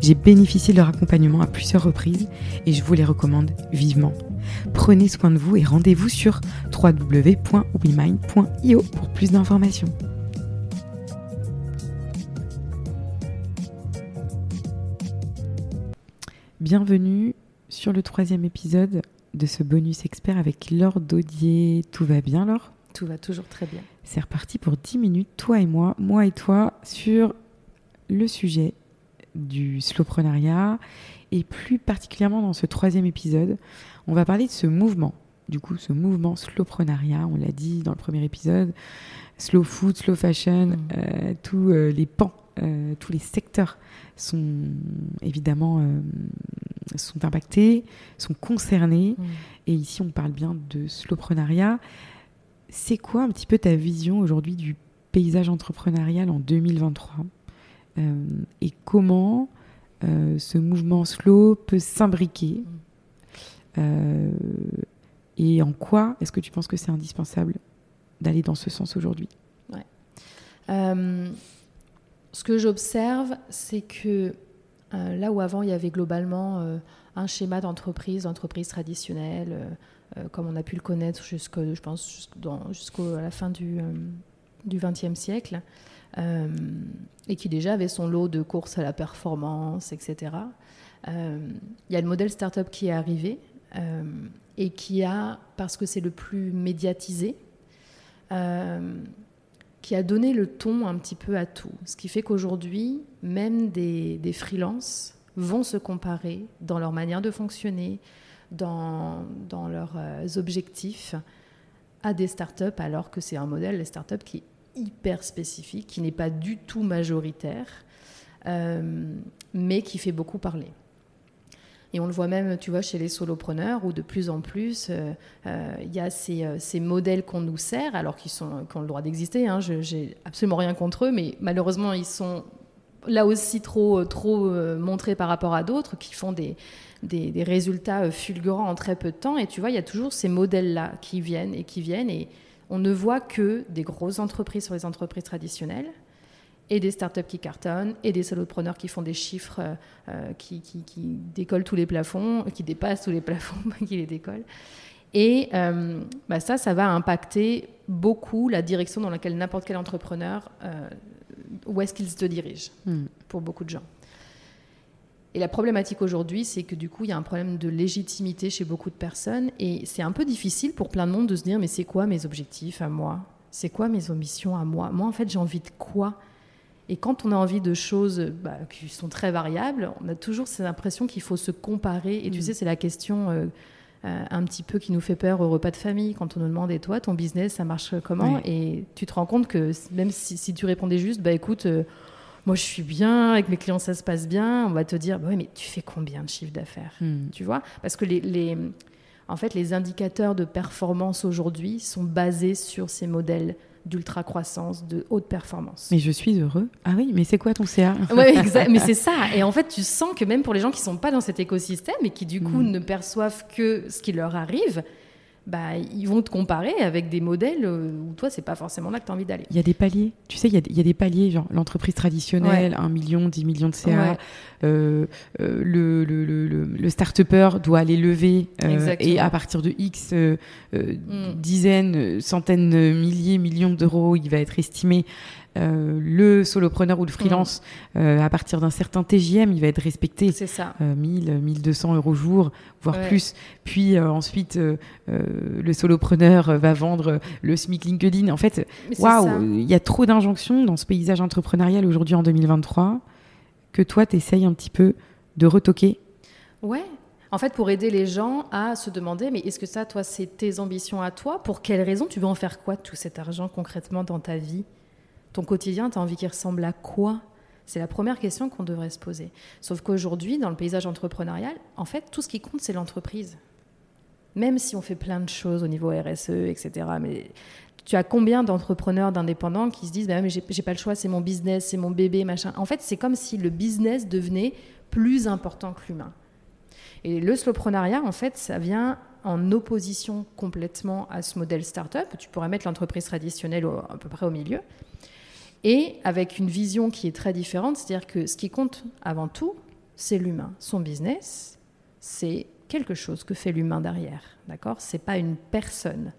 J'ai bénéficié de leur accompagnement à plusieurs reprises et je vous les recommande vivement. Prenez soin de vous et rendez-vous sur www.wemind.io pour plus d'informations. Bienvenue sur le troisième épisode de ce bonus expert avec Laure Daudier. Tout va bien Laure? Tout va toujours très bien. C'est reparti pour 10 minutes, toi et moi, moi et toi, sur le sujet du slowprenariat et plus particulièrement dans ce troisième épisode, on va parler de ce mouvement. Du coup, ce mouvement slowprenariat, on l'a dit dans le premier épisode, slow food, slow fashion, mmh. euh, tous euh, les pans, euh, tous les secteurs sont évidemment sont impactés, sont concernés. Mmh. Et ici, on parle bien de slowprenariat. C'est quoi un petit peu ta vision aujourd'hui du paysage entrepreneurial en 2023 euh, et comment euh, ce mouvement slow peut s'imbriquer euh, et en quoi est-ce que tu penses que c'est indispensable d'aller dans ce sens aujourd'hui? Ce que j'observe, c'est que là où avant il y avait globalement un schéma d'entreprise, d'entreprise traditionnelle, comme on a pu le connaître jusqu'au, je pense, jusqu'à la fin du XXe siècle, euh, et qui déjà avait son lot de courses à la performance, etc. Euh, il y a le modèle startup qui est arrivé euh, et qui a, parce que c'est le plus médiatisé, qui a donné le ton un petit peu à tout. Ce qui fait qu'aujourd'hui, même des, des freelances vont se comparer dans leur manière de fonctionner, dans, dans leurs objectifs à des startups, alors que c'est un modèle, les startups, qui hyper spécifique, qui n'est pas du tout majoritaire, euh, mais qui fait beaucoup parler. Et on le voit même, tu vois, chez les solopreneurs, où de plus en plus, euh, euh, il y a ces, ces modèles qu'on nous sert, alors qu'ils ont le droit d'exister. Hein, Je n'ai absolument rien contre eux, mais malheureusement, ils sont là aussi trop, trop montrés par rapport à d'autres qui font des, des, des, résultats fulgurants en très peu de temps. Et tu vois, il y a toujours ces modèles-là qui viennent et qui viennent. Et, on ne voit que des grosses entreprises sur les entreprises traditionnelles et des startups qui cartonnent et des solopreneurs qui font des chiffres euh, euh, qui, décollent tous les plafonds, qui dépassent tous les plafonds, qui les décollent. Et euh, bah ça, ça va impacter beaucoup la direction dans laquelle n'importe quel entrepreneur, où est-ce qu'il se dirige, hmm. pour beaucoup de gens. Et la problématique aujourd'hui, c'est que du coup, il y a un problème de légitimité chez beaucoup de personnes. Et c'est un peu difficile pour plein de monde de se dire, mais c'est quoi mes objectifs à moi? C'est quoi mes ambitions à moi? Moi, en fait, j'ai envie de quoi? Et quand on a envie de choses bah, qui sont très variables, on a toujours cette impression qu'il faut se comparer. Et tu mm. sais, c'est la question... Euh, euh, un petit peu qui nous fait peur au repas de famille quand on nous demande et toi ton business ça marche comment? Et tu te rends compte que même si, tu répondais juste bah écoute euh, moi je suis bien, avec mes clients ça se passe bien, on va te dire, bah oui, mais tu fais combien de chiffre d'affaires hmm. Tu vois? Parce que les, les, en fait, les indicateurs de performance aujourd'hui sont basés sur ces modèles d'ultra croissance, de haute performance. Mais je suis heureux. Ah oui, mais c'est quoi ton CA Oui, mais c'est ça. Et en fait, tu sens que même pour les gens qui sont pas dans cet écosystème et qui du coup hmm. ne perçoivent que ce qui leur arrive, bah, ils vont te comparer avec des modèles euh, où toi, c'est pas forcément là que tu as envie d'aller. Il y a des paliers. Tu sais, il y a, il y a des paliers, genre l'entreprise traditionnelle, 1 million, 10 millions de CA. Euh, euh, le, le, le, le start-upper doit aller lever et à partir de X mm. dizaines, centaines, milliers, millions d'euros, il va être estimé. Euh, le solopreneur ou le freelance, euh, à partir d'un certain TJM, il va être respecté. C'est ça. Euh, 1000, 1200 euros jour, voire Ouais. plus. Puis euh, ensuite, le solopreneur va vendre le SMIC LinkedIn. En fait, waouh, il y a trop d'injonctions dans ce paysage entrepreneurial aujourd'hui en 2023 que toi, tu essayes un petit peu de retoquer. Ouais. En fait, pour aider les gens à se demander, mais est-ce que ça, toi, c'est tes ambitions à toi? Pour quelles raisons tu veux en faire quoi de tout cet argent concrètement dans ta vie? Ton quotidien, tu as envie qu'il ressemble à quoi? C'est la première question qu'on devrait se poser. Sauf qu'aujourd'hui, dans le paysage entrepreneurial, en fait, tout ce qui compte, c'est l'entreprise. Même si on fait plein de choses au niveau RSE, etc. Mais tu as combien d'entrepreneurs, d'indépendants qui se disent, bah, mais j'ai pas le choix, c'est mon business, c'est mon bébé, machin. En fait, c'est comme si le business devenait plus important que l'humain. Et le slowprenariat, en fait, ça vient en opposition complètement à ce modèle startup. Tu pourrais mettre l'entreprise traditionnelle à peu près au milieu. Et avec une vision qui est très différente, c'est-à-dire que ce qui compte avant tout, c'est l'humain. Son business, c'est quelque chose que fait l'humain derrière. D'accord? C'est pas une personne.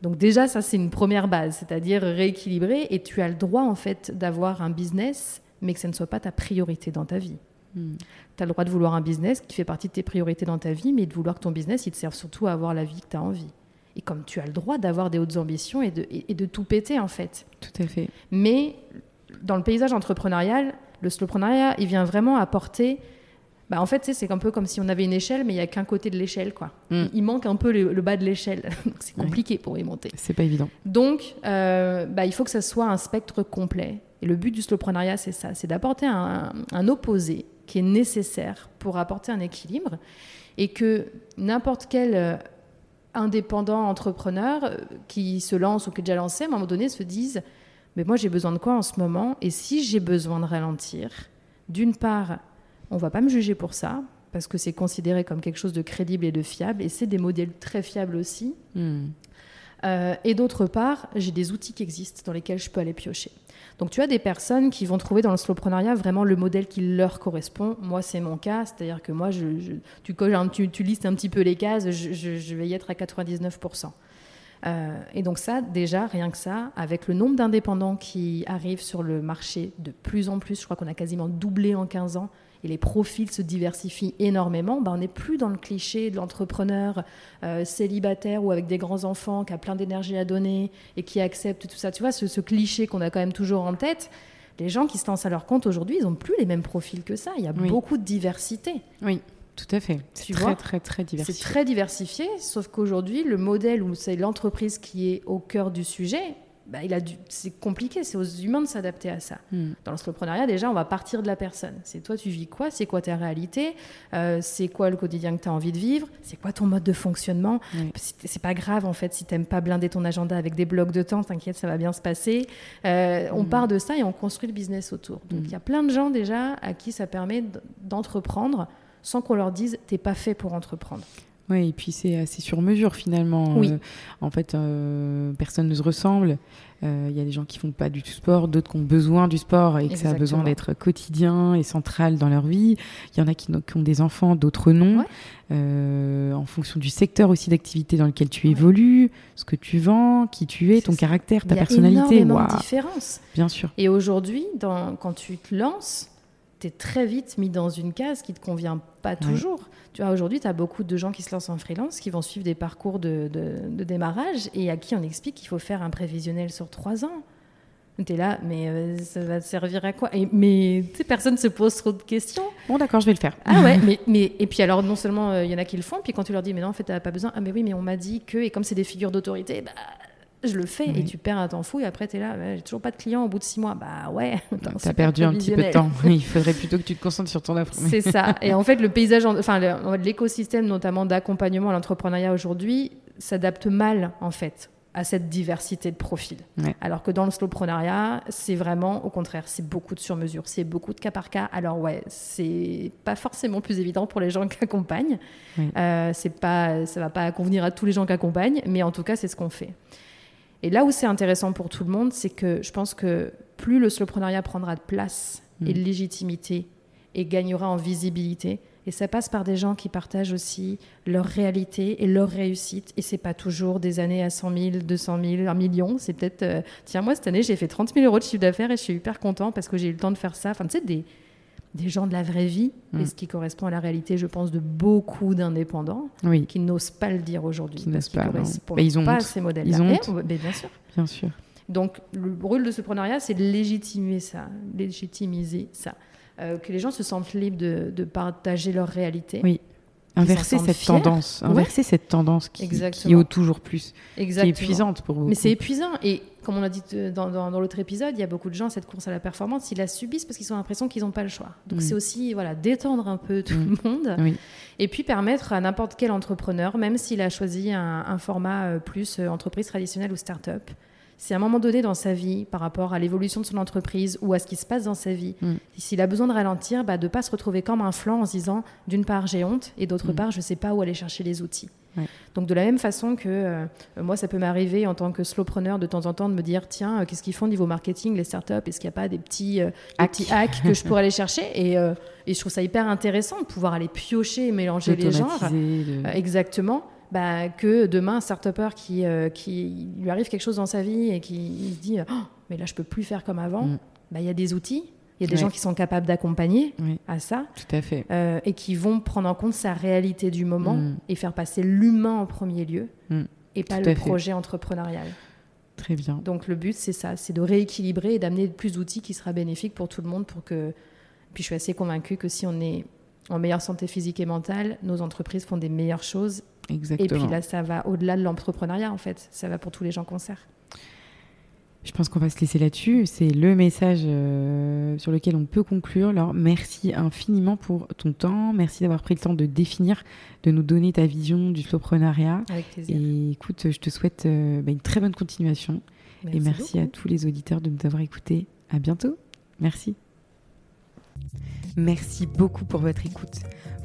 Donc déjà, ça c'est une première base, c'est-à-dire rééquilibrer. Et tu as le droit en fait d'avoir un business, mais que ça ne soit pas ta priorité dans ta vie. Tu as le droit de vouloir un business qui fait partie de tes priorités dans ta vie, mais de vouloir que ton business, il te serve surtout à avoir la vie que tu as envie. Et comme tu as le droit d'avoir des hautes ambitions et de, et- et de tout péter, en fait. Tout à fait. Mais dans le paysage entrepreneurial, le slowpreneuriat, il vient vraiment apporter... Bah en fait, c'est un peu comme si on avait une échelle, mais il n'y a qu'un côté de l'échelle. quoi. Mm. Il manque un peu le, le bas de l'échelle. C'est Ouais. compliqué pour y monter. C'est pas évident. Donc, euh, bah, il faut que ça soit un spectre complet. Et le but du slowpreneuriat, c'est ça, c'est d'apporter un, un opposé qui est nécessaire pour apporter un équilibre et que n'importe quel euh, indépendant entrepreneur euh, qui se lance ou qui est déjà lancé, à un moment donné, se dise, mais moi j'ai besoin de quoi en ce moment? Et si j'ai besoin de ralentir, d'une part, on va pas me juger pour ça, parce que c'est considéré comme quelque chose de crédible et de fiable, et c'est des modèles très fiables aussi. Hmm. Euh, et d'autre part, j'ai des outils qui existent dans lesquels je peux aller piocher. Donc tu as des personnes qui vont trouver dans le slowpreneuriat vraiment le modèle qui leur correspond. Moi, c'est mon cas, c'est-à-dire que moi, tu, tu, tu listes un petit peu les cases, je vais y être à 99%. Euh, et donc ça, déjà, rien que ça, avec le nombre d'indépendants qui arrivent sur le marché de plus en plus, je crois qu'on a quasiment doublé en 15 ans, et les profils se diversifient énormément, ben on n'est plus dans le cliché de l'entrepreneur euh, célibataire ou avec des grands-enfants qui a plein d'énergie à donner et qui accepte tout ça. Tu vois, ce, ce cliché qu'on a quand même toujours en tête, les gens qui se lancent à leur compte aujourd'hui, ils n'ont plus les mêmes profils que ça. Il y a Oui. beaucoup de diversité. Oui, tout à fait. C'est très, très, très C'est diversifié. très diversifié, sauf qu'aujourd'hui, le modèle où c'est l'entreprise qui est au cœur du sujet, bah, il a dû- c'est compliqué, c'est aux humains de s'adapter à ça. Hmm. Dans l'entrepreneuriat, déjà, on va partir de la personne. C'est toi, tu vis quoi? C'est quoi ta réalité? Euh, C'est quoi le quotidien que tu as envie de vivre? C'est quoi ton mode de fonctionnement? C'est pas grave, en fait, si t'aimes pas blinder ton agenda avec des blocs de temps, t'inquiète, ça va bien se passer. Euh, On Mm. part de ça et on construit le business autour. Donc, il Mm. y a plein de gens, déjà, à qui ça permet d'entreprendre sans qu'on leur dise « t'es pas fait pour entreprendre ». Oui, et puis c'est assez sur mesure finalement. Oui. Euh, en fait, euh, personne ne se ressemble. Euh, Il y a des gens qui font pas du tout sport, d'autres qui ont besoin du sport et que ça a besoin Exactement. d'être quotidien et central dans leur vie. Il y en a qui, ont des enfants, d'autres non. Ouais. Euh, en fonction du secteur aussi d'activité dans lequel tu Ouais. évolues, ce que tu vends, qui tu es, ton ça. caractère, ta Il y a personnalité. énormément de différences. bien sûr. Et aujourd'hui, quand tu te lances, tu es très vite mis dans une case qui te convient pas toujours. Tu vois, aujourd'hui, tu as beaucoup de gens qui se lancent en freelance, qui vont suivre des parcours de, de- de démarrage et à qui on explique qu'il faut faire un prévisionnel sur trois ans. Tu es là, mais euh, ça va te servir à quoi? Et, Mais tu personne ne se pose trop de questions. Bon, d'accord, je vais le faire. Ah ouais, mais, mais et puis alors non seulement euh, il y en a qui le font, puis quand tu leur dis mais non en fait t'as pas besoin, ah mais oui mais on m'a dit que et comme c'est des figures d'autorité, bah je le fais et tu perds un temps fou et après t'es là, ouais, j'ai toujours pas de clients au bout de six mois, bah ouais. t'as perdu un petit peu de temps. Il faudrait plutôt que tu te concentres sur ton offre. C'est ça. Et en fait le paysage, en- enfin l'écosystème notamment d'accompagnement à l'entrepreneuriat aujourd'hui s'adapte mal en fait à cette diversité de profils. Ouais. Alors que dans le slowpreneuriat, c'est vraiment au contraire, c'est beaucoup de sur-mesure, c'est beaucoup de cas par cas. Alors ouais, c'est pas forcément plus évident pour les gens qui accompagnent. Oui. Euh, c'est pas, ça va pas convenir à tous les gens qui accompagnent, mais en tout cas, c'est ce qu'on fait. Et là où c'est intéressant pour tout le monde, c'est que je pense que plus le slowpreneuriat prendra de place et de légitimité et gagnera en visibilité, Et ça passe par des gens qui partagent aussi leur réalité et leur réussite. Et c'est pas toujours des années à 100 000, 200 000, 1 million. C'est peut-être, euh, tiens, moi, cette année, j'ai fait 30 000 euros de chiffre d'affaires et je suis hyper content parce que j'ai eu le temps de faire ça. Enfin, tu sais, des, des gens de la vraie vie, et Mm. ce qui correspond à la réalité, je pense, de beaucoup d'indépendants Oui, qui n'osent pas le dire aujourd'hui. Qui n'osent pas, correspondent ils ont pas honte. à ces modèles-là. Ils ont honte. on mais bien sûr. bien sûr. Donc, le rôle de ce preneuriat, c'est de légitimer ça, légitimiser ça. Euh, que les gens se sentent libres de, de partager leur réalité. Oui. Inverser cette fiers. tendance, Ouais. inverser cette tendance qui, qui Exactement. est toujours plus, qui est Exactement. épuisante pour beaucoup. Mais c'est épuisant. Et comme on l'a dit dans, dans- dans l'autre épisode, il y a beaucoup de gens, cette course à la performance, ils la subissent parce qu'ils ont l'impression qu'ils n'ont pas le choix. Donc Mm. c'est aussi voilà, détendre un peu tout Mm. le monde. Oui. Et puis permettre à n'importe quel entrepreneur, même s'il a choisi un, un format euh, plus euh, entreprise traditionnelle ou start-up, si à un moment donné dans sa vie, par rapport à l'évolution de son entreprise ou à ce qui se passe dans sa vie, Mm. s'il a besoin de ralentir, bah, de ne pas se retrouver comme un flanc en se disant d'une part j'ai honte et d'autre Mm. part je ne sais pas où aller chercher les outils. Ouais. Donc de la même façon que euh, moi ça peut m'arriver en tant que slowpreneur de temps en temps de me dire tiens euh, qu'est-ce qu'ils font au niveau marketing les startups? Est-ce qu'il n'y a pas des petits, euh, des Hacks. petits hacks que je pourrais aller chercher? Et, et je trouve ça hyper intéressant de pouvoir aller piocher et mélanger les genres de- exactement. Bah, que demain, un start-upper qui, euh, qui lui arrive quelque chose dans sa vie et qui se dit Oh, Mais là, je peux plus faire comme avant, Mm. bah, il y a des outils, il y a des Ouais. gens qui sont capables d'accompagner Oui, à ça tout à fait. euh, et qui vont prendre en compte sa réalité du moment Mm. et faire passer l'humain en premier lieu Mm. et pas Tout le fait. projet entrepreneurial. Très bien. Donc, le but, c'est ça c'est de rééquilibrer et d'amener plus d'outils qui sera bénéfique pour tout le monde. Pour que... Puis, je suis assez convaincue que si on est en meilleure santé physique et mentale, nos entreprises font des meilleures choses Exactement. et puis là, ça va au-delà de l'entrepreneuriat, en fait. Ça va pour tous les gens qu'on sert. Je pense qu'on va se laisser là-dessus. C'est le message euh, sur lequel on peut conclure. Alors, merci infiniment pour ton temps. Merci d'avoir pris le temps de définir, de nous donner ta vision du slowpreneuriat. Avec plaisir. Et écoute, je te souhaite euh, bah, une très bonne continuation. et merci à tous les auditeurs de nous avoir écoutés. À bientôt. Merci. Merci beaucoup pour votre écoute.